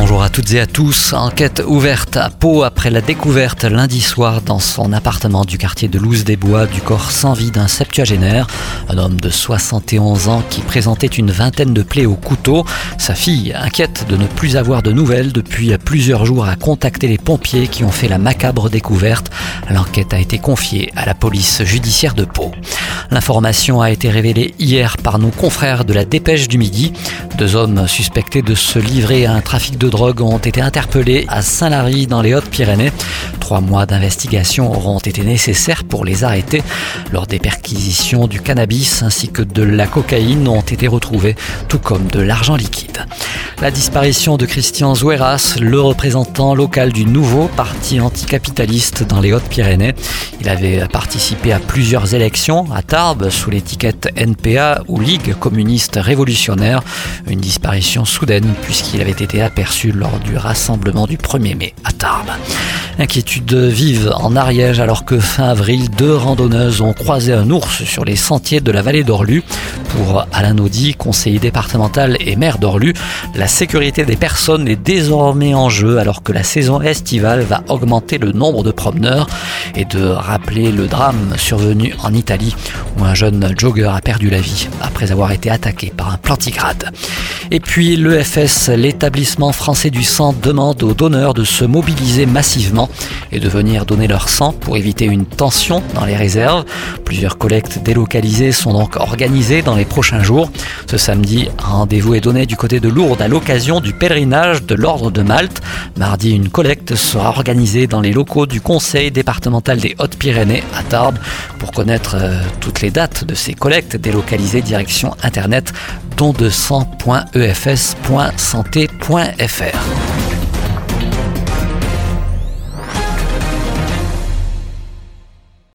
Bonjour à toutes et à tous. Enquête ouverte à Pau après la découverte lundi soir dans son appartement du quartier de Louse des Bois du corps sans vie d'un septuagénaire, un homme de 71 ans qui présentait une vingtaine de plaies au couteau. Sa fille, inquiète de ne plus avoir de nouvelles depuis plusieurs jours, a contacté les pompiers qui ont fait la macabre découverte. L'enquête a été confiée à la police judiciaire de Pau. L'information a été révélée hier par nos confrères de la Dépêche du Midi. Deux hommes suspectés de se livrer à un trafic de drogue ont été interpellés à Saint-Lary dans les Hautes-Pyrénées. Trois mois d'investigation auront été nécessaires pour les arrêter. Lors des perquisitions du cannabis ainsi que de la cocaïne ont été retrouvés, tout comme de l'argent liquide. La disparition de Christian Zoueras, le représentant local du nouveau parti anticapitaliste dans les Hautes-Pyrénées. Il avait participé à plusieurs élections à Tarbes sous l'étiquette NPA ou Ligue communiste révolutionnaire. Une disparition soudaine puisqu'il avait été aperçu lors du rassemblement du 1er mai à Tarbes. Inquiétude vive en Ariège alors que fin avril, deux randonneuses ont croisé un ours sur les sentiers de la vallée d'Orlu. Pour Alain Audy, conseiller départemental et maire d'Orlu, la sécurité des personnes est désormais en jeu alors que la saison estivale va augmenter le nombre de promeneurs et de rappeler le drame survenu en Italie où un jeune jogger a perdu la vie après avoir été attaqué par un plantigrade. Et puis l'EFS, l'établissement français du sang, demande aux donneurs de se mobiliser massivement et de venir donner leur sang pour éviter une tension dans les réserves. Plusieurs collectes délocalisées sont donc organisées dans prochains jours. Ce samedi, rendez-vous est donné du côté de Lourdes à l'occasion du pèlerinage de l'Ordre de Malte. Mardi, une collecte sera organisée dans les locaux du Conseil départemental des Hautes-Pyrénées à Tarbes. Pour connaître euh, toutes les dates de ces collectes délocalisées, direction internet don de sang.efs.santé.fr.